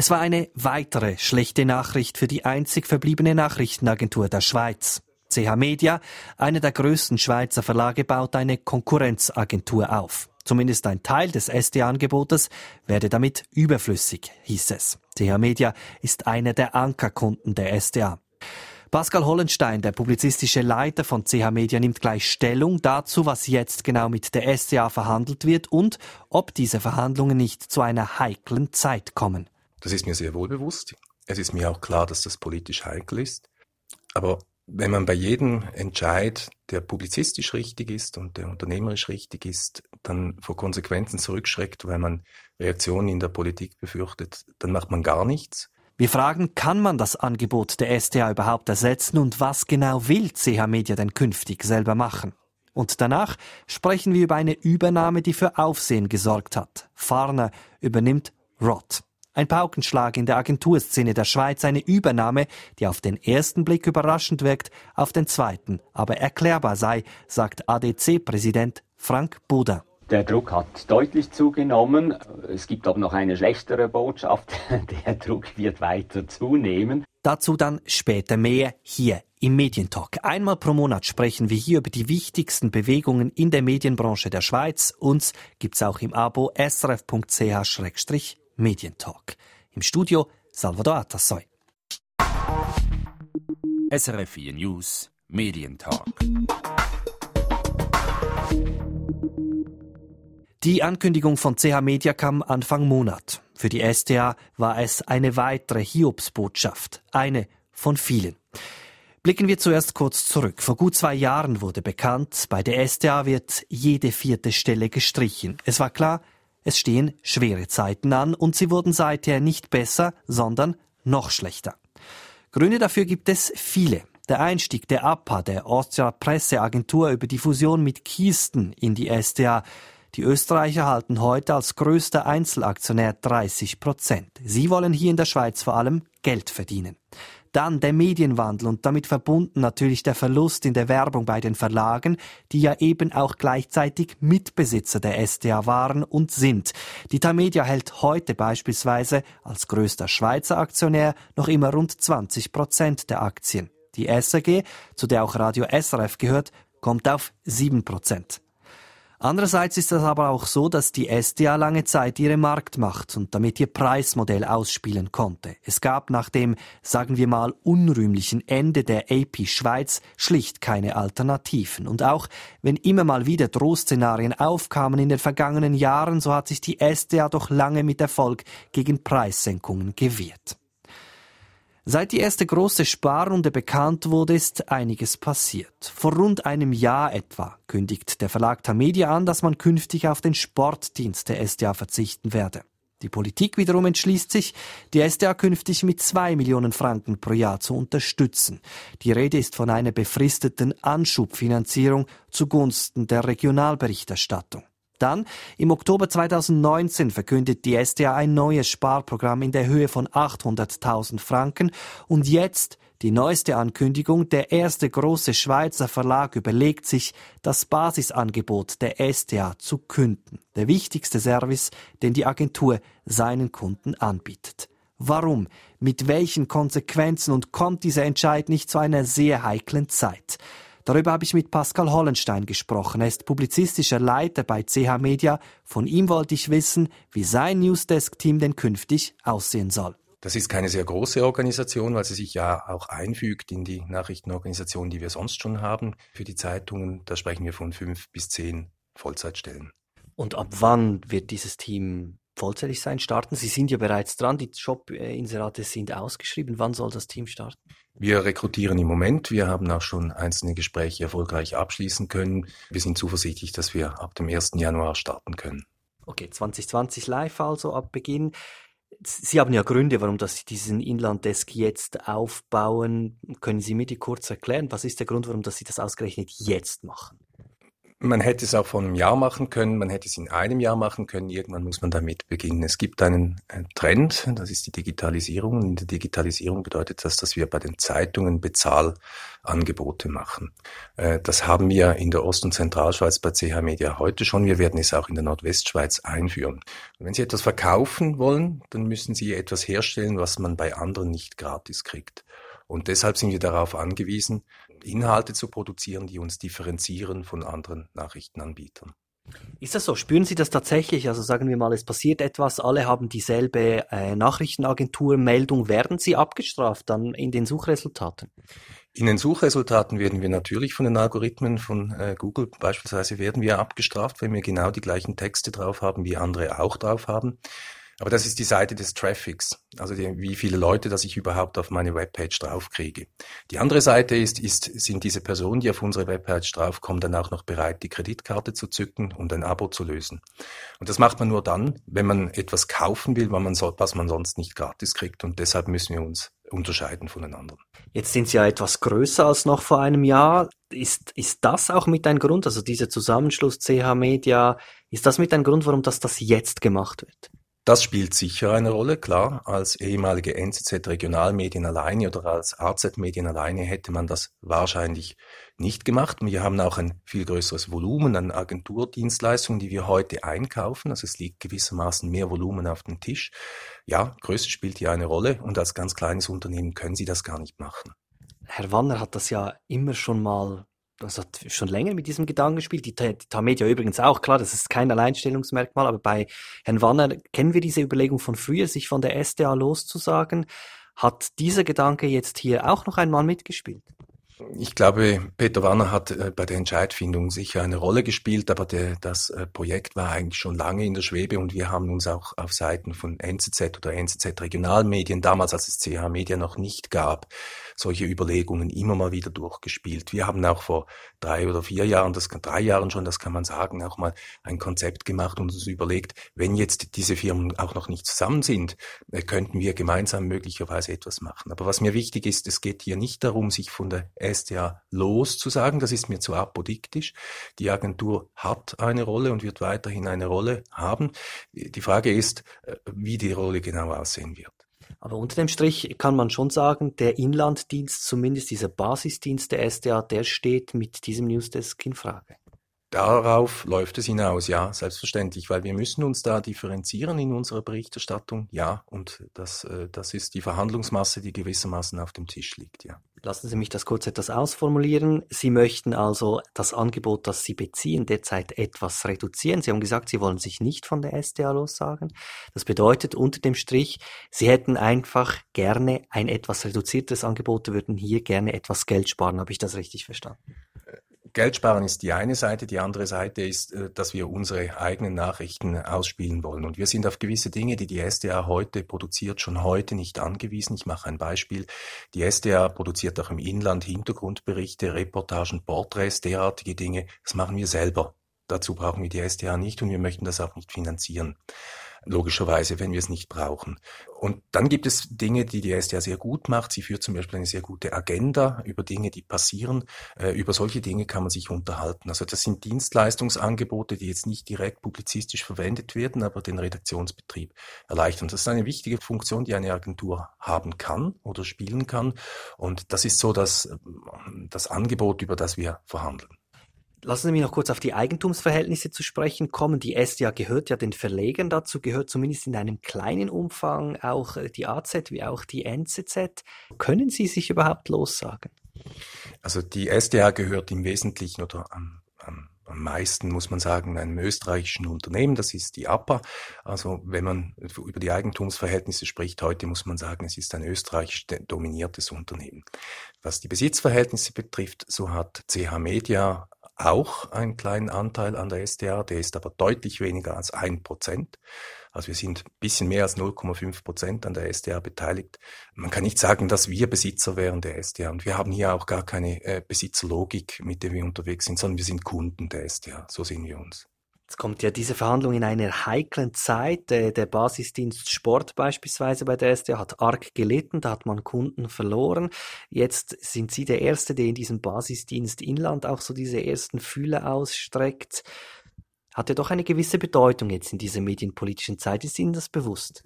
Es war eine weitere schlechte Nachricht für die einzig verbliebene Nachrichtenagentur der Schweiz. CH Media, einer der größten Schweizer Verlage, baut eine Konkurrenzagentur auf. Zumindest ein Teil des SDA-Angebotes werde damit überflüssig, hieß es. CH Media ist einer der Ankerkunden der SDA. Pascal Hollenstein, der publizistische Leiter von CH Media, nimmt gleich Stellung dazu, was jetzt genau mit der SDA verhandelt wird und ob diese Verhandlungen nicht zu einer heiklen Zeit kommen. Das ist mir sehr wohl bewusst. Es ist mir auch klar, dass das politisch heikel ist. Aber wenn man bei jedem Entscheid, der publizistisch richtig ist und der unternehmerisch richtig ist, dann vor Konsequenzen zurückschreckt, weil man Reaktionen in der Politik befürchtet, dann macht man gar nichts. Wir fragen, kann man das Angebot der SDA überhaupt ersetzen und was genau will CH Media denn künftig selber machen? Und danach sprechen wir über eine Übernahme, die für Aufsehen gesorgt hat. Farner übernimmt Rott. Ein Paukenschlag in der Agenturszene der Schweiz, eine Übernahme, die auf den ersten Blick überraschend wirkt, auf den zweiten aber erklärbar sei, sagt ADC-Präsident Frank Buda. Der Druck hat deutlich zugenommen. Es gibt aber noch eine schlechtere Botschaft. Der Druck wird weiter zunehmen. Dazu dann später mehr hier im Medientalk. Einmal pro Monat sprechen wir hier über die wichtigsten Bewegungen in der Medienbranche der Schweiz. Uns gibt's auch im Abo srf.ch Medientalk. Im Studio Salvador Atassoy. SRF 4 News Medientalk. Die Ankündigung von CH Media kam Anfang Monat. Für die STA war es eine weitere Hiobsbotschaft, eine von vielen. Blicken wir zuerst kurz zurück. Vor gut zwei Jahren wurde bekannt, bei der STA wird jede vierte Stelle gestrichen. Es war klar, es stehen schwere Zeiten an und sie wurden seither nicht besser, sondern noch schlechter. Gründe dafür gibt es viele. Der Einstieg der APA, der Austria Presseagentur, über die Fusion mit Kiesten in die SDA. Die Österreicher halten heute als größter Einzelaktionär 30 Prozent. Sie wollen hier in der Schweiz vor allem Geld verdienen. Dann der Medienwandel und damit verbunden natürlich der Verlust in der Werbung bei den Verlagen, die ja eben auch gleichzeitig Mitbesitzer der SDA waren und sind. Die Tamedia hält heute beispielsweise als größter Schweizer Aktionär noch immer rund 20 Prozent der Aktien. Die SAG, zu der auch Radio SRF gehört, kommt auf 7 Prozent. Andererseits ist es aber auch so, dass die SDA lange Zeit ihre Marktmacht und damit ihr Preismodell ausspielen konnte. Es gab nach dem, sagen wir mal, unrühmlichen Ende der AP Schweiz schlicht keine Alternativen. Und auch wenn immer mal wieder Drohszenarien aufkamen in den vergangenen Jahren, so hat sich die SDA doch lange mit Erfolg gegen Preissenkungen gewehrt. Seit die erste große Sparrunde bekannt wurde, ist einiges passiert. Vor rund einem Jahr etwa kündigt der Verlag Tamedia an, dass man künftig auf den Sportdienst der SDA verzichten werde. Die Politik wiederum entschließt sich, die SDA künftig mit zwei Millionen Franken pro Jahr zu unterstützen. Die Rede ist von einer befristeten Anschubfinanzierung zugunsten der Regionalberichterstattung. Dann, im Oktober 2019, verkündet die SDA ein neues Sparprogramm in der Höhe von 800.000 Franken und jetzt die neueste Ankündigung, der erste große Schweizer Verlag überlegt sich, das Basisangebot der SDA zu künden. Der wichtigste Service, den die Agentur seinen Kunden anbietet. Warum? Mit welchen Konsequenzen und kommt dieser Entscheid nicht zu einer sehr heiklen Zeit? Darüber habe ich mit Pascal Hollenstein gesprochen. Er ist publizistischer Leiter bei CH Media. Von ihm wollte ich wissen, wie sein Newsdesk-Team denn künftig aussehen soll. Das ist keine sehr große Organisation, weil sie sich ja auch einfügt in die Nachrichtenorganisation, die wir sonst schon haben. Für die Zeitungen, da sprechen wir von fünf bis zehn Vollzeitstellen. Und ab wann wird dieses Team vollzeitig sein, starten? Sie sind ja bereits dran, die Jobinserate sind ausgeschrieben. Wann soll das Team starten? Wir rekrutieren im Moment. Wir haben auch schon einzelne Gespräche erfolgreich abschließen können. Wir sind zuversichtlich, dass wir ab dem 1. Januar starten können. Okay, 2020 live also ab Beginn. Sie haben ja Gründe, warum dass Sie diesen Inlanddesk jetzt aufbauen. Können Sie mir die kurz erklären? Was ist der Grund, warum dass Sie das ausgerechnet jetzt machen? Man hätte es auch vor einem Jahr machen können, man hätte es in einem Jahr machen können, irgendwann muss man damit beginnen. Es gibt einen Trend, das ist die Digitalisierung. Und in der Digitalisierung bedeutet das, dass wir bei den Zeitungen Bezahlangebote machen. Äh, das haben wir in der Ost- und Zentralschweiz bei CH Media heute schon. Wir werden es auch in der Nordwestschweiz einführen. Und wenn Sie etwas verkaufen wollen, dann müssen Sie etwas herstellen, was man bei anderen nicht gratis kriegt. Und deshalb sind wir darauf angewiesen, Inhalte zu produzieren, die uns differenzieren von anderen Nachrichtenanbietern. Ist das so? Spüren Sie das tatsächlich? Also sagen wir mal, es passiert etwas, alle haben dieselbe äh, Nachrichtenagentur-Meldung. Werden Sie abgestraft dann in den Suchresultaten? In den Suchresultaten werden wir natürlich von den Algorithmen von äh, Google beispielsweise werden wir abgestraft, wenn wir genau die gleichen Texte drauf haben, wie andere auch drauf haben. Aber das ist die Seite des Traffics, also die, wie viele Leute, dass ich überhaupt auf meine Webpage draufkriege. Die andere Seite ist, ist, sind diese Personen, die auf unsere Webpage draufkommen, dann auch noch bereit, die Kreditkarte zu zücken und ein Abo zu lösen. Und das macht man nur dann, wenn man etwas kaufen will, was man, so, was man sonst nicht gratis kriegt. Und deshalb müssen wir uns unterscheiden von den anderen. Jetzt sind Sie ja etwas größer als noch vor einem Jahr. Ist, ist das auch mit ein Grund, also dieser Zusammenschluss CH Media, ist das mit ein Grund, warum das, das jetzt gemacht wird? Das spielt sicher eine Rolle, klar. Als ehemalige NZZ Regionalmedien alleine oder als AZ Medien alleine hätte man das wahrscheinlich nicht gemacht. Wir haben auch ein viel größeres Volumen an Agenturdienstleistungen, die wir heute einkaufen. Also es liegt gewissermaßen mehr Volumen auf dem Tisch. Ja, Größe spielt hier eine Rolle und als ganz kleines Unternehmen können Sie das gar nicht machen. Herr Wanner hat das ja immer schon mal das hat schon länger mit diesem Gedanken gespielt. Die, die Tamedia übrigens auch, klar, das ist kein Alleinstellungsmerkmal, aber bei Herrn Wanner kennen wir diese Überlegung von früher, sich von der SDA loszusagen. Hat dieser Gedanke jetzt hier auch noch einmal mitgespielt? Ich glaube, Peter Warner hat äh, bei der Entscheidfindung sicher eine Rolle gespielt, aber der, das äh, Projekt war eigentlich schon lange in der Schwebe und wir haben uns auch auf Seiten von NZZ oder NZZ Regionalmedien, damals als es CH Media noch nicht gab, solche Überlegungen immer mal wieder durchgespielt. Wir haben auch vor drei oder vier Jahren, das drei Jahren schon, das kann man sagen, auch mal ein Konzept gemacht und uns überlegt, wenn jetzt diese Firmen auch noch nicht zusammen sind, äh, könnten wir gemeinsam möglicherweise etwas machen. Aber was mir wichtig ist, es geht hier nicht darum, sich von der SDA loszusagen. Das ist mir zu apodiktisch. Die Agentur hat eine Rolle und wird weiterhin eine Rolle haben. Die Frage ist, äh, wie die Rolle genau aussehen wird. Aber unter dem Strich kann man schon sagen, der Inlanddienst, zumindest dieser Basisdienst der SDA, der steht mit diesem Newsdesk in Frage. Darauf läuft es hinaus, ja, selbstverständlich, weil wir müssen uns da differenzieren in unserer Berichterstattung, ja, und das, äh, das ist die Verhandlungsmasse, die gewissermaßen auf dem Tisch liegt, ja. Lassen Sie mich das kurz etwas ausformulieren. Sie möchten also das Angebot, das Sie beziehen, derzeit etwas reduzieren. Sie haben gesagt, Sie wollen sich nicht von der SDA lossagen. Das bedeutet unter dem Strich, Sie hätten einfach gerne ein etwas reduziertes Angebot, würden hier gerne etwas Geld sparen. Habe ich das richtig verstanden? Geld sparen ist die eine Seite, die andere Seite ist, äh, dass wir unsere eigenen Nachrichten ausspielen wollen. Und wir sind auf gewisse Dinge, die die SDA heute produziert, schon heute nicht angewiesen. Ich mache ein Beispiel. Die SDA produziert auch im Inland Hintergrundberichte, Reportagen, Porträts, derartige Dinge. Das machen wir selber. Dazu brauchen wir die SDA nicht und wir möchten das auch nicht finanzieren logischerweise, wenn wir es nicht brauchen. Und dann gibt es Dinge, die die SDA sehr gut macht. Sie führt zum Beispiel eine sehr gute Agenda über Dinge, die passieren. Äh, über solche Dinge kann man sich unterhalten. Also das sind Dienstleistungsangebote, die jetzt nicht direkt publizistisch verwendet werden, aber den Redaktionsbetrieb erleichtern. Das ist eine wichtige Funktion, die eine Agentur haben kann oder spielen kann. Und das ist so das, das Angebot, über das wir verhandeln. Lassen Sie mich noch kurz auf die Eigentumsverhältnisse zu sprechen kommen. Die SDA gehört ja den Verlegern dazu, gehört zumindest in einem kleinen Umfang auch äh, die AZ wie auch die NZZ. Können Sie sich überhaupt lossagen? Also die SDA gehört im Wesentlichen oder am, am, am meisten, muss man sagen, einem österreichischen Unternehmen, das ist die APA. Also wenn man über die Eigentumsverhältnisse spricht, heute muss man sagen, es ist ein österreichisch dominiertes Unternehmen. Was die Besitzverhältnisse betrifft, so hat CH Media auch einen kleinen Anteil an der SDA, der ist aber deutlich weniger als ein Prozent. Also wir sind ein bisschen mehr als 0,5 Prozent an der SDA beteiligt. Man kann nicht sagen, dass wir Besitzer wären der SDA. Und wir haben hier auch gar keine äh, Besitzerlogik, mit der wir unterwegs sind, sondern wir sind Kunden der SDA. So sehen wir uns. Jetzt kommt ja diese Verhandlung in einer heiklen Zeit. Der Basisdienst Sport beispielsweise bei der SDA hat arg gelitten, da hat man Kunden verloren. Jetzt sind Sie der Erste, der in diesem Basisdienst Inland auch so diese ersten Fühle ausstreckt. Hat ja doch eine gewisse Bedeutung jetzt in dieser medienpolitischen Zeit. Ist Ihnen das bewusst?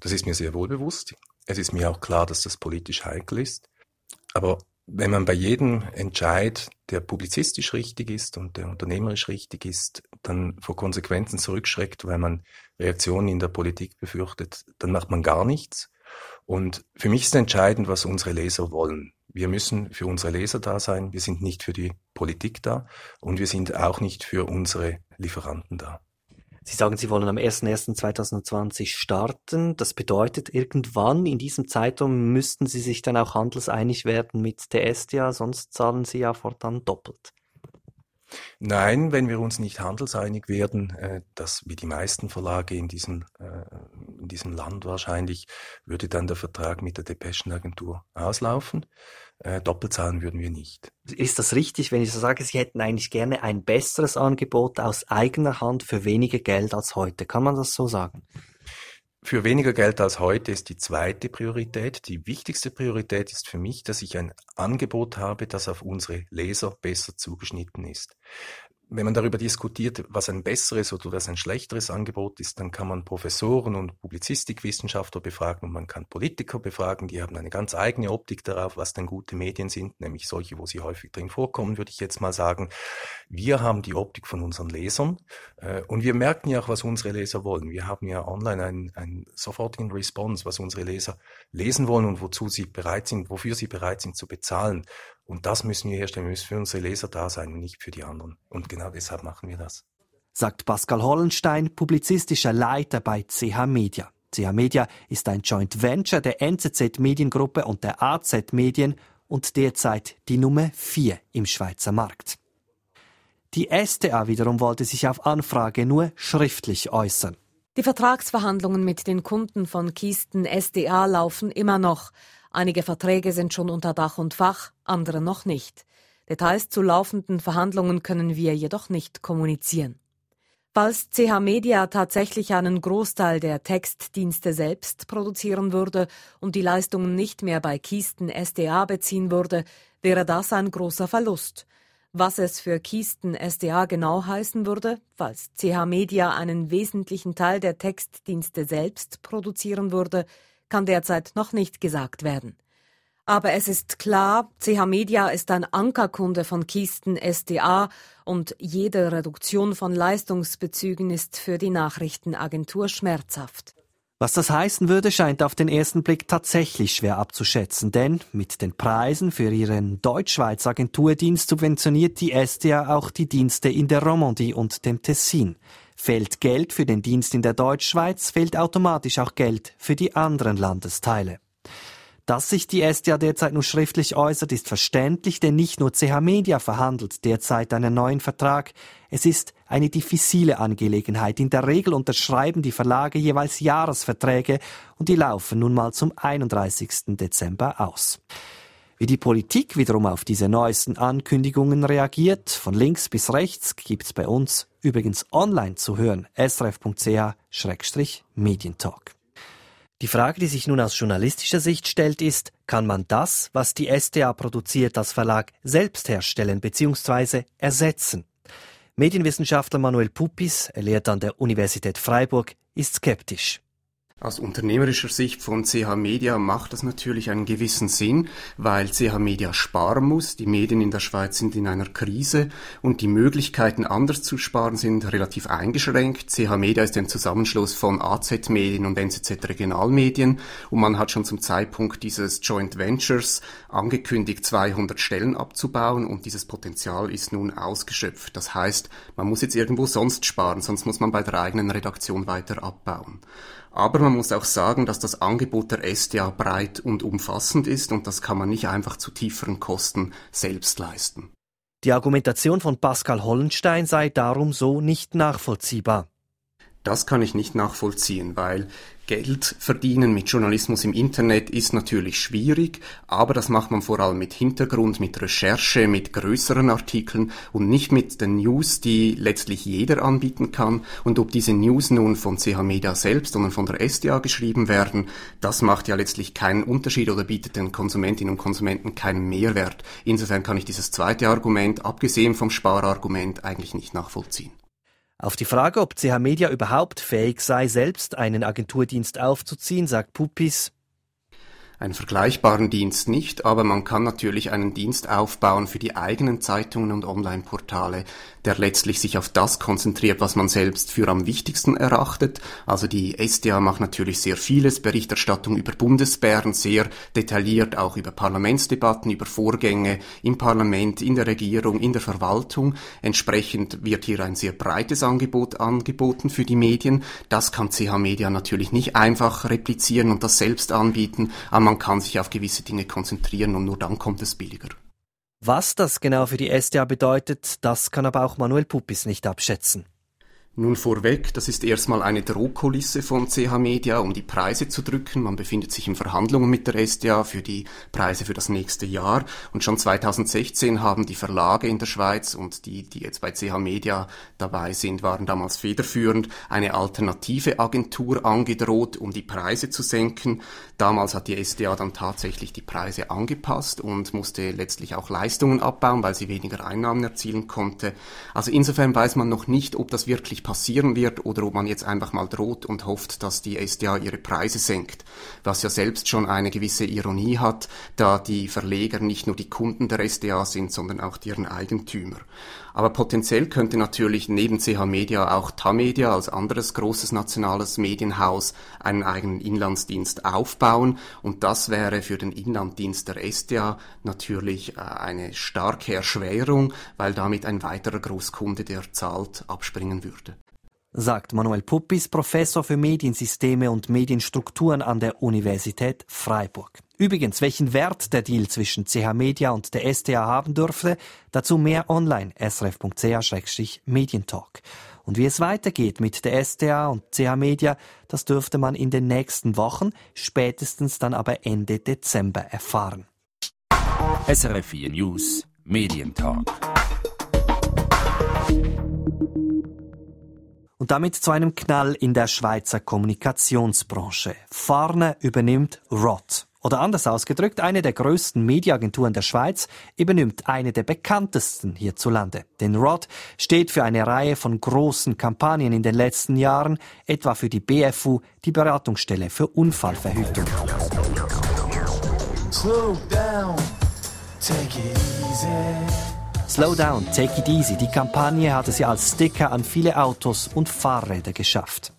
Das ist mir sehr wohl bewusst. Es ist mir auch klar, dass das politisch heikel ist. Aber wenn man bei jedem Entscheid, der publizistisch richtig ist und der unternehmerisch richtig ist, dann vor Konsequenzen zurückschreckt, weil man Reaktionen in der Politik befürchtet, dann macht man gar nichts. Und für mich ist entscheidend, was unsere Leser wollen. Wir müssen für unsere Leser da sein. Wir sind nicht für die Politik da und wir sind auch nicht für unsere Lieferanten da. Sie sagen, Sie wollen am 01.01.2020 starten. Das bedeutet, irgendwann in diesem Zeitraum müssten Sie sich dann auch handelseinig werden mit der SDA, sonst zahlen Sie ja fortan doppelt. Nein, wenn wir uns nicht handelseinig werden, äh, das wie die meisten Verlage in diesem, äh, in diesem Land wahrscheinlich, würde dann der Vertrag mit der Depeschenagentur auslaufen. Äh, doppelt zahlen würden wir nicht. Ist das richtig, wenn ich so sage, Sie hätten eigentlich gerne ein besseres Angebot aus eigener Hand für weniger Geld als heute? Kann man das so sagen? Für weniger Geld als heute ist die zweite Priorität. Die wichtigste Priorität ist für mich, dass ich ein Angebot habe, das auf unsere Leser besser zugeschnitten ist wenn man darüber diskutiert, was ein besseres oder was ein schlechteres Angebot ist, dann kann man Professoren und Publizistikwissenschaftler befragen und man kann Politiker befragen, die haben eine ganz eigene Optik darauf, was denn gute Medien sind, nämlich solche, wo sie häufig drin vorkommen, würde ich jetzt mal sagen. Wir haben die Optik von unseren Lesern äh, und wir merken ja auch, was unsere Leser wollen. Wir haben ja online einen, einen sofortigen Response, was unsere Leser lesen wollen und wozu sie bereit sind, wofür sie bereit sind zu bezahlen. Und das müssen wir herstellen. Wir müssen für unsere Leser da sein und nicht für die anderen. Und genau deshalb machen wir das. Sagt Pascal Hollenstein, publizistischer Leiter bei CH Media. CH Media ist ein Joint Venture der NZZ Mediengruppe und der AZ Medien und derzeit die Nummer 4 im Schweizer Markt. Die STA wiederum wollte sich auf Anfrage nur schriftlich äußern. Die Vertragsverhandlungen mit den Kunden von Kisten SDA laufen immer noch. Einige Verträge sind schon unter Dach und Fach, andere noch nicht. Details zu laufenden Verhandlungen können wir jedoch nicht kommunizieren. Falls CH Media tatsächlich einen Großteil der Textdienste selbst produzieren würde und die Leistungen nicht mehr bei Kisten SDA beziehen würde, wäre das ein großer Verlust. Was es für Kisten SDA genau heißen würde, falls CH Media einen wesentlichen Teil der Textdienste selbst produzieren würde, kann derzeit noch nicht gesagt werden. Aber es ist klar, CH Media ist ein Ankerkunde von Kisten SDA und jede Reduktion von Leistungsbezügen ist für die Nachrichtenagentur schmerzhaft. Was das heißen würde, scheint auf den ersten Blick tatsächlich schwer abzuschätzen, denn mit den Preisen für ihren Deutschschweiz Agenturdienst subventioniert die SDA auch die Dienste in der Romandie und dem Tessin. Fehlt Geld für den Dienst in der Deutschschweiz, fehlt automatisch auch Geld für die anderen Landesteile. Dass sich die SDA derzeit nur schriftlich äußert, ist verständlich, denn nicht nur CH Media verhandelt derzeit einen neuen Vertrag. Es ist eine diffizile Angelegenheit. In der Regel unterschreiben die Verlage jeweils Jahresverträge und die laufen nun mal zum 31. Dezember aus. Wie die Politik wiederum auf diese neuesten Ankündigungen reagiert, von links bis rechts, gibt's bei uns übrigens online zu hören, srf.ch-medientalk. Die Frage, die sich nun aus journalistischer Sicht stellt, ist, kann man das, was die SDA produziert als Verlag, selbst herstellen bzw. ersetzen? Medienwissenschaftler Manuel Puppis, er lehrt an der Universität Freiburg, ist skeptisch. Aus unternehmerischer Sicht von CH Media macht das natürlich einen gewissen Sinn, weil CH Media sparen muss. Die Medien in der Schweiz sind in einer Krise und die Möglichkeiten anders zu sparen sind relativ eingeschränkt. CH Media ist ein Zusammenschluss von AZ Medien und NZZ Regionalmedien und man hat schon zum Zeitpunkt dieses Joint Ventures angekündigt, 200 Stellen abzubauen und dieses Potenzial ist nun ausgeschöpft. Das heißt, man muss jetzt irgendwo sonst sparen, sonst muss man bei der eigenen Redaktion weiter abbauen. Aber man muss auch sagen, dass das Angebot der SDA breit und umfassend ist und das kann man nicht einfach zu tieferen Kosten selbst leisten. Die Argumentation von Pascal Hollenstein sei darum so nicht nachvollziehbar. Das kann ich nicht nachvollziehen, weil Geld verdienen mit Journalismus im Internet ist natürlich schwierig, aber das macht man vor allem mit Hintergrund, mit Recherche, mit größeren Artikeln und nicht mit den News, die letztlich jeder anbieten kann. Und ob diese News nun von CH Media selbst, sondern von der SDA geschrieben werden, das macht ja letztlich keinen Unterschied oder bietet den Konsumentinnen und Konsumenten keinen Mehrwert. Insofern kann ich dieses zweite Argument, abgesehen vom Sparargument, eigentlich nicht nachvollziehen. Auf die Frage, ob CH Media überhaupt fähig sei, selbst einen Agenturdienst aufzuziehen, sagt Pupis, einen vergleichbaren Dienst nicht, aber man kann natürlich einen Dienst aufbauen für die eigenen Zeitungen und Online-Portale, der letztlich sich auf das konzentriert, was man selbst für am wichtigsten erachtet. Also die SDA macht natürlich sehr vieles, Berichterstattung über Bundesbären, sehr detailliert auch über Parlamentsdebatten, über Vorgänge im Parlament, in der Regierung, in der Verwaltung. Entsprechend wird hier ein sehr breites Angebot angeboten für die Medien. Das kann CH Media natürlich nicht einfach replizieren und das selbst anbieten, aber man kann sich auf gewisse Dinge konzentrieren und nur dann kommt es billiger. Was das genau für die SDA bedeutet, das kann aber auch Manuel Puppis nicht abschätzen. Nun vorweg, das ist erstmal eine Drohkulisse von CH Media, um die Preise zu drücken. Man befindet sich in Verhandlungen mit der SDA für die Preise für das nächste Jahr. Und schon 2016 haben die Verlage in der Schweiz und die, die jetzt bei CH Media dabei sind, waren damals federführend, eine alternative Agentur angedroht, um die Preise zu senken. Damals hat die SDA dann tatsächlich die Preise angepasst und musste letztlich auch Leistungen abbauen, weil sie weniger Einnahmen erzielen konnte. Also insofern weiß man noch nicht, ob das wirklich passieren wird oder ob man jetzt einfach mal droht und hofft, dass die SDA ihre Preise senkt. Was ja selbst schon eine gewisse Ironie hat, da die Verleger nicht nur die Kunden der SDA sind, sondern auch deren Eigentümer. Aber potenziell könnte natürlich neben CH Media auch Tamedia als anderes großes nationales Medienhaus einen eigenen Inlandsdienst aufbauen und das wäre für den Inlanddienst der SDA natürlich äh, eine starke Erschwerung, weil damit ein weiterer Großkunde, der zahlt, abspringen würde sagt Manuel Puppis, Professor für Mediensysteme und Medienstrukturen an der Universität Freiburg. Übrigens, welchen Wert der Deal zwischen CH Media und der STA haben dürfte, dazu mehr online srf.ch-medientalk. Und wie es weitergeht mit der STA und CH Media, das dürfte man in den nächsten Wochen, spätestens dann aber Ende Dezember erfahren. SRF 4 News Medientalk. Und damit zu einem Knall in der Schweizer Kommunikationsbranche. Farne übernimmt ROT. Oder anders ausgedrückt, eine der größten Mediaagenturen der Schweiz übernimmt eine der bekanntesten hierzulande. Denn Rod steht für eine Reihe von großen Kampagnen in den letzten Jahren, etwa für die BFU, die Beratungsstelle für Unfallverhütung. Slow down, take it easy. Slow down, take it easy. Die Kampagne hatte sie als Sticker an viele Autos und Fahrräder geschafft.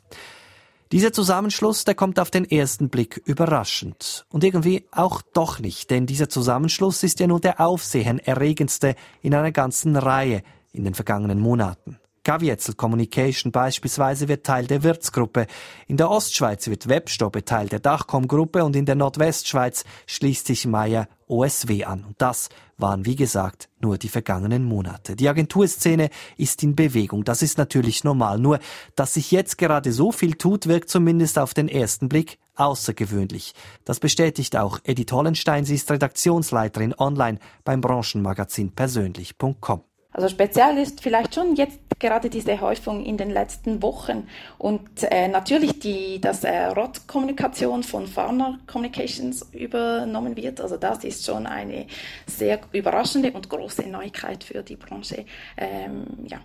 Dieser Zusammenschluss, der kommt auf den ersten Blick überraschend. Und irgendwie auch doch nicht, denn dieser Zusammenschluss ist ja nur der aufsehenerregendste in einer ganzen Reihe in den vergangenen Monaten. Gavietzel Communication beispielsweise wird Teil der Wirtsgruppe. In der Ostschweiz wird Webstoppe Teil der Dachcom-Gruppe und in der Nordwestschweiz schließt sich Meyer OSW an. Und das waren, wie gesagt, nur die vergangenen Monate. Die Agenturszene ist in Bewegung. Das ist natürlich normal. Nur, dass sich jetzt gerade so viel tut, wirkt zumindest auf den ersten Blick außergewöhnlich. Das bestätigt auch Edith Hollenstein. Sie ist Redaktionsleiterin online beim Branchenmagazin persönlich.com. Also speziell ist vielleicht schon jetzt gerade diese Häufung in den letzten Wochen und äh, natürlich die, dass äh, ROT-Kommunikation von Farner Communications übernommen wird. Also das ist schon eine sehr überraschende und große Neuigkeit für die Branche. Ähm, ja.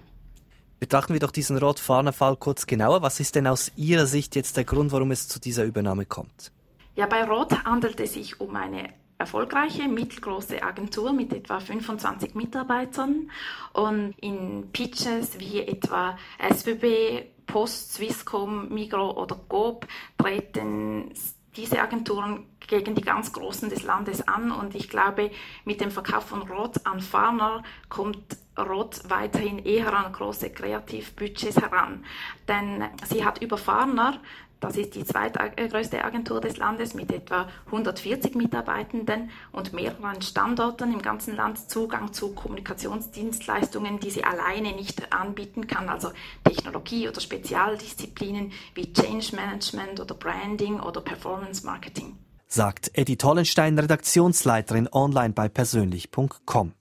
Betrachten wir doch diesen Rot-Farner-Fall kurz genauer. Was ist denn aus Ihrer Sicht jetzt der Grund, warum es zu dieser Übernahme kommt? Ja, bei Rot handelt es sich um eine erfolgreiche mittelgroße Agentur mit etwa 25 Mitarbeitern und in Pitches wie etwa SWB, Post, Swisscom, Migro oder Coop treten diese Agenturen gegen die ganz Großen des Landes an. Und ich glaube, mit dem Verkauf von Rot an Farner kommt Rot weiterhin eher an große Kreativbudgets heran. Denn sie hat über Farner das ist die zweitgrößte Agentur des Landes mit etwa 140 Mitarbeitenden und mehreren Standorten im ganzen Land Zugang zu Kommunikationsdienstleistungen, die sie alleine nicht anbieten kann, also Technologie oder Spezialdisziplinen wie Change Management oder Branding oder Performance Marketing. Sagt Eddie Tollenstein, Redaktionsleiterin online bei persönlich.com.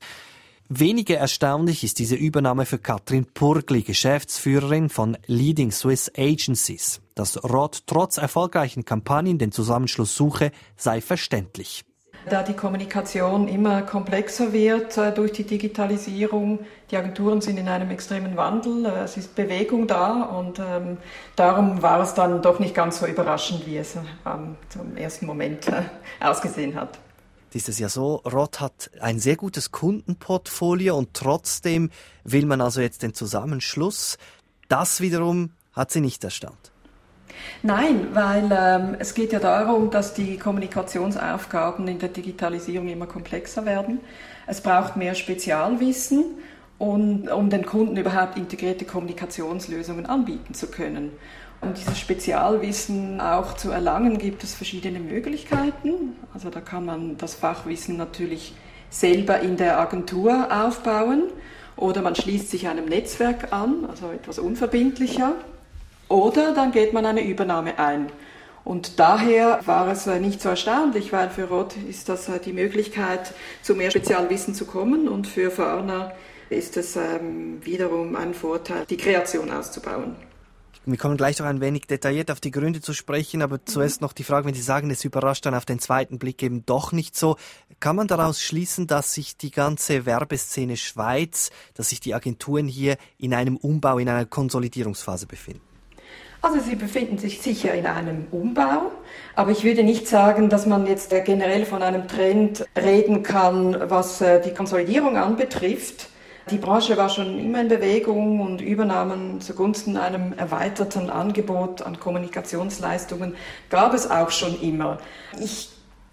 Weniger erstaunlich ist diese Übernahme für Katrin Purgli, Geschäftsführerin von Leading Swiss Agencies. Dass Roth trotz erfolgreichen Kampagnen den Zusammenschluss suche, sei verständlich. Da die Kommunikation immer komplexer wird äh, durch die Digitalisierung, die Agenturen sind in einem extremen Wandel, äh, es ist Bewegung da und ähm, darum war es dann doch nicht ganz so überraschend, wie es ähm, zum ersten Moment äh, ausgesehen hat ist es ja so, Roth hat ein sehr gutes Kundenportfolio und trotzdem will man also jetzt den Zusammenschluss. Das wiederum hat sie nicht erstaunt. Nein, weil ähm, es geht ja darum, dass die Kommunikationsaufgaben in der Digitalisierung immer komplexer werden. Es braucht mehr Spezialwissen, und, um den Kunden überhaupt integrierte Kommunikationslösungen anbieten zu können. Um dieses Spezialwissen auch zu erlangen, gibt es verschiedene Möglichkeiten. Also da kann man das Fachwissen natürlich selber in der Agentur aufbauen oder man schließt sich einem Netzwerk an, also etwas unverbindlicher. Oder dann geht man eine Übernahme ein. Und daher war es äh, nicht so erstaunlich, weil für Roth ist das äh, die Möglichkeit, zu mehr Spezialwissen zu kommen und für Farner ist es ähm, wiederum ein Vorteil, die Kreation auszubauen. Wir kommen gleich noch ein wenig detailliert auf die Gründe zu sprechen, aber mhm. zuerst noch die Frage, wenn Sie sagen, es überrascht dann auf den zweiten Blick eben doch nicht so. Kann man daraus schließen, dass sich die ganze Werbeszene Schweiz, dass sich die Agenturen hier in einem Umbau, in einer Konsolidierungsphase befinden? Also sie befinden sich sicher in einem Umbau, aber ich würde nicht sagen, dass man jetzt generell von einem Trend reden kann, was äh, die Konsolidierung anbetrifft. Die Branche war schon immer in Bewegung und Übernahmen zugunsten einem erweiterten Angebot an Kommunikationsleistungen gab es auch schon immer. Ich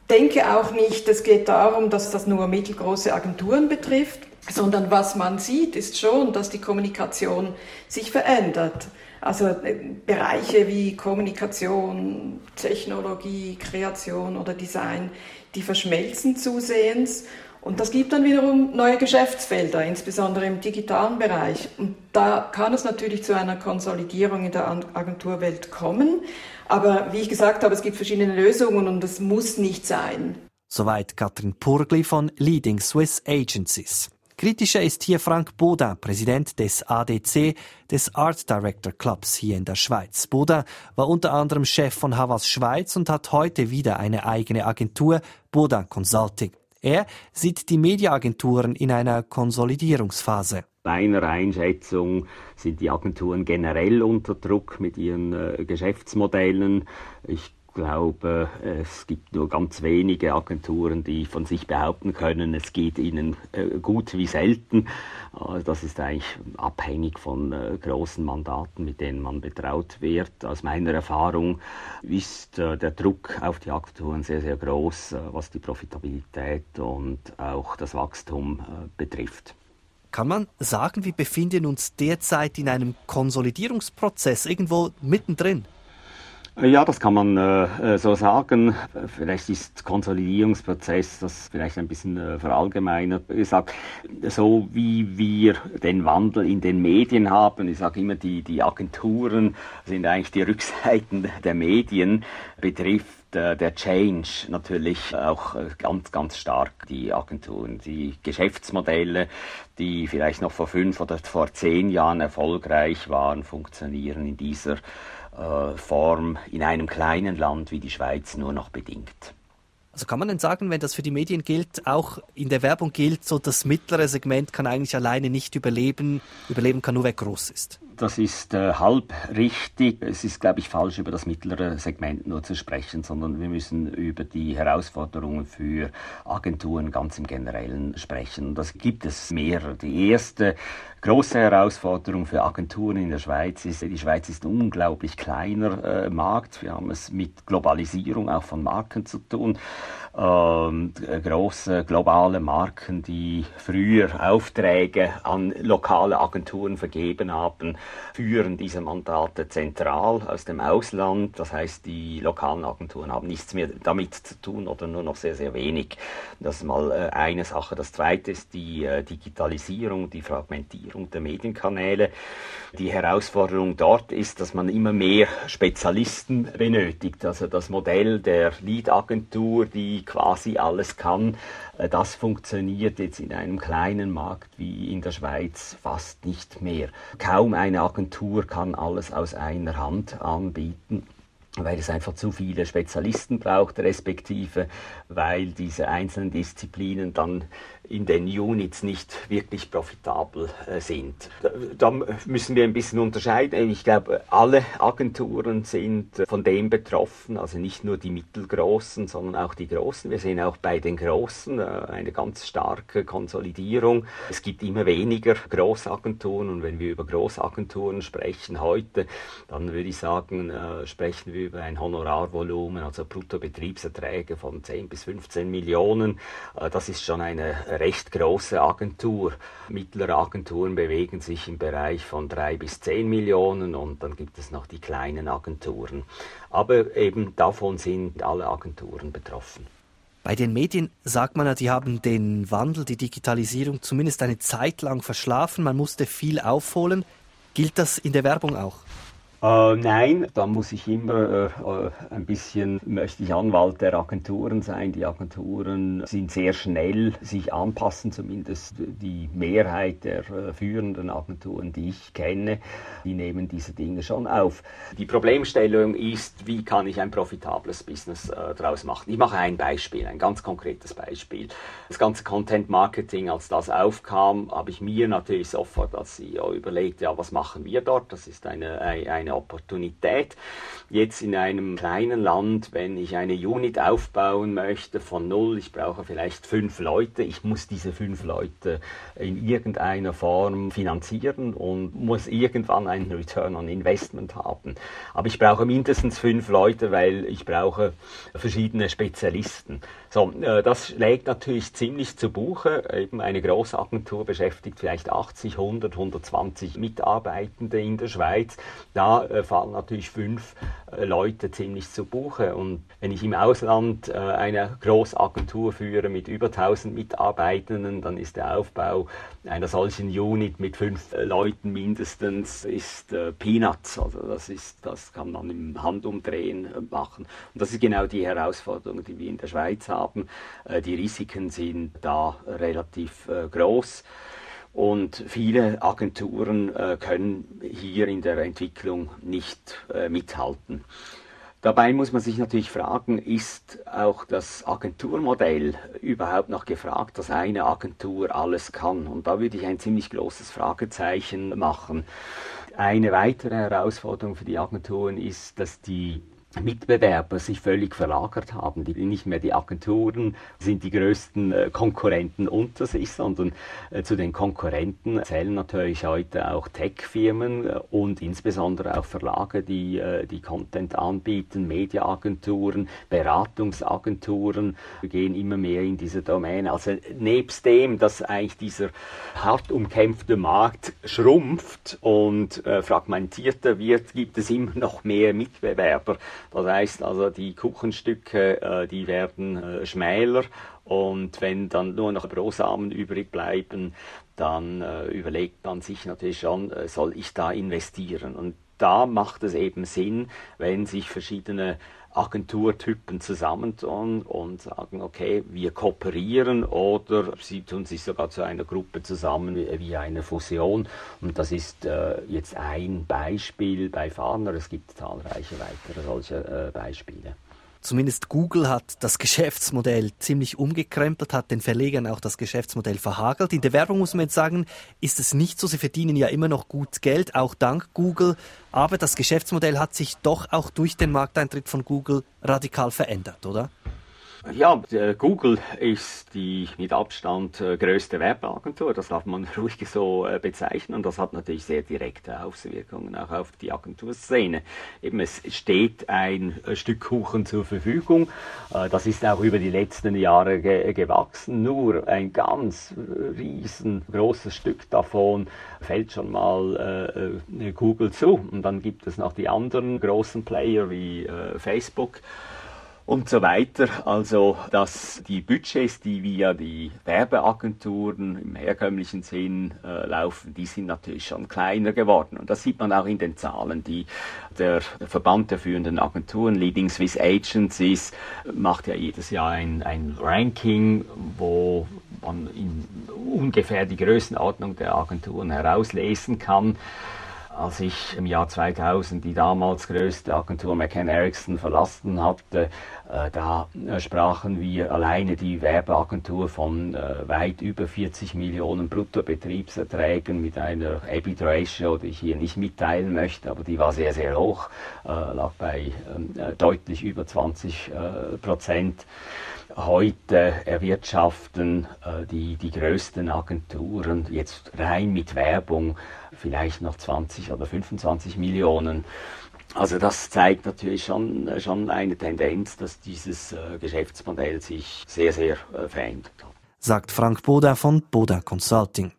denke auch nicht, es geht darum, dass das nur mittelgroße Agenturen betrifft, sondern was man sieht, ist schon, dass die Kommunikation sich verändert. Also äh, Bereiche wie Kommunikation, Technologie, Kreation oder Design, die verschmelzen zusehends und das gibt dann wiederum neue Geschäftsfelder, insbesondere im digitalen Bereich. Und da kann es natürlich zu einer Konsolidierung in der Agenturwelt kommen. Aber wie ich gesagt habe, es gibt verschiedene Lösungen und es muss nicht sein. Soweit Katrin Purgli von Leading Swiss Agencies. Kritischer ist hier Frank Boda, Präsident des ADC, des Art Director Clubs hier in der Schweiz. Boda war unter anderem Chef von Havas Schweiz und hat heute wieder eine eigene Agentur, Boda Consulting. Er sieht die Mediaagenturen in einer Konsolidierungsphase. Meiner Einschätzung sind die Agenturen generell unter Druck mit ihren äh, Geschäftsmodellen. Ich glaube, es gibt nur ganz wenige Agenturen, die von sich behaupten können, es geht ihnen äh, gut wie selten. Äh, das ist eigentlich abhängig von äh, großen Mandaten, mit denen man betraut wird. Aus meiner Erfahrung ist der Druck auf die Agenturen sehr, sehr groß, was die Profitabilität und auch das Wachstum betrifft. Kann man sagen, wir befinden uns derzeit in einem Konsolidierungsprozess, irgendwo mittendrin? Ja, das kann man äh, äh, so sagen. Vielleicht ist Konsolidierungsprozess das vielleicht ein bisschen äh, verallgemeinert gesagt. So wie wir den Wandel in den Medien haben, ich sage immer, die, die Agenturen sind eigentlich die Rückseiten der Medien, betrifft äh, der Change natürlich auch äh, ganz, ganz stark die Agenturen. Die Geschäftsmodelle, die vielleicht noch vor fünf oder vor zehn Jahren erfolgreich waren, funktionieren in dieser Form in einem kleinen Land wie die Schweiz nur noch bedingt. Also kann man denn sagen, wenn das für die Medien gilt, auch in der Werbung gilt, so das mittlere Segment kann eigentlich alleine nicht überleben, überleben kann nur wer groß ist? das ist äh, halb richtig. Es ist, glaube ich, falsch, über das mittlere Segment nur zu sprechen, sondern wir müssen über die Herausforderungen für Agenturen ganz im Generellen sprechen. Das gibt es mehrere. Die erste große Herausforderung für Agenturen in der Schweiz ist, die Schweiz ist ein unglaublich kleiner äh, Markt. Wir haben es mit Globalisierung auch von Marken zu tun. Ähm, große globale Marken, die früher Aufträge an lokale Agenturen vergeben haben, führen diese Mandate zentral aus dem Ausland. Das heißt, die lokalen Agenturen haben nichts mehr damit zu tun oder nur noch sehr, sehr wenig. Das ist mal äh, eine Sache. Das zweite ist die äh, Digitalisierung, die Fragmentierung der Medienkanäle. Die Herausforderung dort ist, dass man immer mehr Spezialisten benötigt. Also das Modell der Lead-Agentur, die quasi alles kann, äh, das funktioniert jetzt in einem kleinen Markt wie in der Schweiz fast nicht mehr. Kaum eine Agentur kann alles aus einer Hand anbieten weil es einfach zu viele Spezialisten braucht, respektive weil diese einzelnen Disziplinen dann in den Units nicht wirklich profitabel äh, sind. Da, müssen wir ein bisschen unterscheiden. Ich glaube, alle Agenturen sind von dem betroffen, also nicht nur die mittelgroßen, sondern auch die großen. Wir sehen auch bei den großen äh, eine ganz starke Konsolidierung. Es gibt immer weniger Großagenturen und wenn wir über Großagenturen sprechen heute, dann würde ich sagen, äh, sprechen wir über ein Honorarvolumen, also Bruttobetriebserträge von 10 bis 15 Millionen. Das ist schon eine recht große Agentur. Mittlere Agenturen bewegen sich im Bereich von drei bis zehn Millionen und dann gibt es noch die kleinen Agenturen. Aber eben davon sind alle Agenturen betroffen. Bei den Medien sagt man ja, die haben den Wandel, die Digitalisierung zumindest eine Zeit lang verschlafen. Man musste viel aufholen. Gilt das in der Werbung auch? Äh, nein, da muss ich immer äh, ein bisschen, möchte ich Anwalt der Agenturen sein. Die Agenturen sind sehr schnell sich anpassen, zumindest die Mehrheit der äh, führenden Agenturen, die ich kenne, die nehmen diese Dinge schon auf. Die Problemstellung ist, wie kann ich ein profitables Business äh, daraus machen? Ich mache ein Beispiel, ein ganz konkretes Beispiel. Das ganze Content Marketing, als das aufkam, habe ich mir natürlich sofort als CEO überlegt, ja, was machen wir dort? Das ist eine, eine Opportunität. Jetzt in einem kleinen Land, wenn ich eine Unit aufbauen möchte von null, ich brauche vielleicht fünf Leute, ich muss diese fünf Leute in irgendeiner Form finanzieren und muss irgendwann einen Return on Investment haben. Aber ich brauche mindestens fünf Leute, weil ich brauche verschiedene Spezialisten. So, äh, das schlägt natürlich ziemlich zu Buche. Eben eine Großagentur beschäftigt vielleicht 80, 100, 120 Mitarbeitende in der Schweiz. Da äh, fallen natürlich fünf äh, Leute ziemlich zu Buche. Und wenn ich im Ausland äh, eine Großagentur führe mit über 1000 Mitarbeitenden, dann ist der Aufbau einer solchen Unit mit fünf äh, Leuten mindestens ist äh, Peanuts. Also das ist, das kann man im Handumdrehen machen. Und das ist genau die Herausforderung, die wir in der Schweiz haben. Die Risiken sind da relativ groß. Und viele Agenturen äh, können hier in der Entwicklung nicht äh, mithalten. Dabei muss man sich natürlich fragen, ist auch das Agenturmodell überhaupt noch gefragt, dass eine Agentur alles kann? Und da würde ich ein ziemlich großes Fragezeichen machen. Eine weitere Herausforderung für die Agenturen ist, dass die Mitbewerber sich völlig verlagert haben. Die, nicht mehr die Agenturen sind die größten äh, Konkurrenten unter sich, sondern äh, zu den Konkurrenten zählen natürlich heute auch Tech-Firmen äh, und insbesondere auch Verlage, die die Content anbieten, Mediaagenturen, Beratungsagenturen gehen immer mehr in diese Domäne. Also nebst dem, dass eigentlich dieser hart umkämpfte Markt schrumpft und fragmentierter wird, gibt es immer noch mehr Mitbewerber. Das heißt also, die Kuchenstücke, äh, die werden äh, schmäler und wenn dann nur noch Brosamen übrig bleiben, dann äh, überlegt man sich natürlich schon, soll ich da investieren? Und da macht es eben Sinn, wenn sich verschiedene Agenturtypen zusammentun und sagen, okay, wir kooperieren oder sie tun sich sogar zu einer Gruppe zusammen wie, eine Fusion. Und das ist äh, jetzt ein Beispiel bei Fahner. Es gibt zahlreiche weitere solche äh, Beispiele. Zumindest Google hat das Geschäftsmodell ziemlich umgekrempelt, hat den Verlegern auch das Geschäftsmodell verhagelt. In der Werbung muss man jetzt sagen, ist es nicht so. Sie verdienen ja immer noch gut Geld, auch dank Google. Aber das Geschäftsmodell hat sich doch auch durch den Markteintritt von Google radikal verändert, oder? Ja, Google ist die mit Abstand äh, größte Werbeagentur, das darf man ruhig so äh, bezeichnen. Und das hat natürlich sehr direkte Auswirkungen auch auf die Agenturszene. Eben es steht ein äh, Stück Kuchen zur Verfügung, das ist auch über die letzten Jahre ge gewachsen, nur ein ganz riesengroßes Stück davon fällt schon mal äh, Google zu. Und dann gibt es noch die anderen großen Player wie äh, Facebook und so weiter. Also, dass die Budgets, die via die Werbeagenturen im herkömmlichen Sinn äh, laufen, die sind natürlich schon kleiner geworden. Und das sieht man auch in den Zahlen, die der, Verband der führenden Agenturen, Leading Swiss Agencies, macht ja jedes Jahr ein, ein Ranking, wo man in ungefähr die Größenordnung der Agenturen herauslesen kann als ich im Jahr 2000 die damals größte Agentur McCann Erickson verlassen hatte, äh, da äh, sprachen wir alleine die Werbeagentur von äh, weit über 40 Millionen Bruttobetriebserträgen mit einer EBIT-Ratio, die ich hier nicht mitteilen möchte, aber die war sehr, sehr hoch, äh, lag bei ähm, äh, deutlich über 20 äh, Prozent. Heute erwirtschaften die, die größten Agenturen jetzt rein mit Werbung vielleicht noch 20 oder 25 Millionen. Also das zeigt natürlich schon, schon eine Tendenz, dass dieses äh, Geschäftsmodell sich sehr, sehr äh, verändert hat. Sagt Frank Boda von Boda Consulting.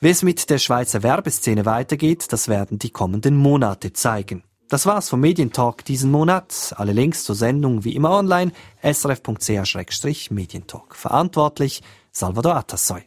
Wie es mit der Schweizer Werbeszene weitergeht, das werden die kommenden Monate zeigen. Das war's vom Medientalk diesen Monat. Alle Links zur Sendung wie immer online srf.ch-medientalk. Verantwortlich Salvador Atassoy.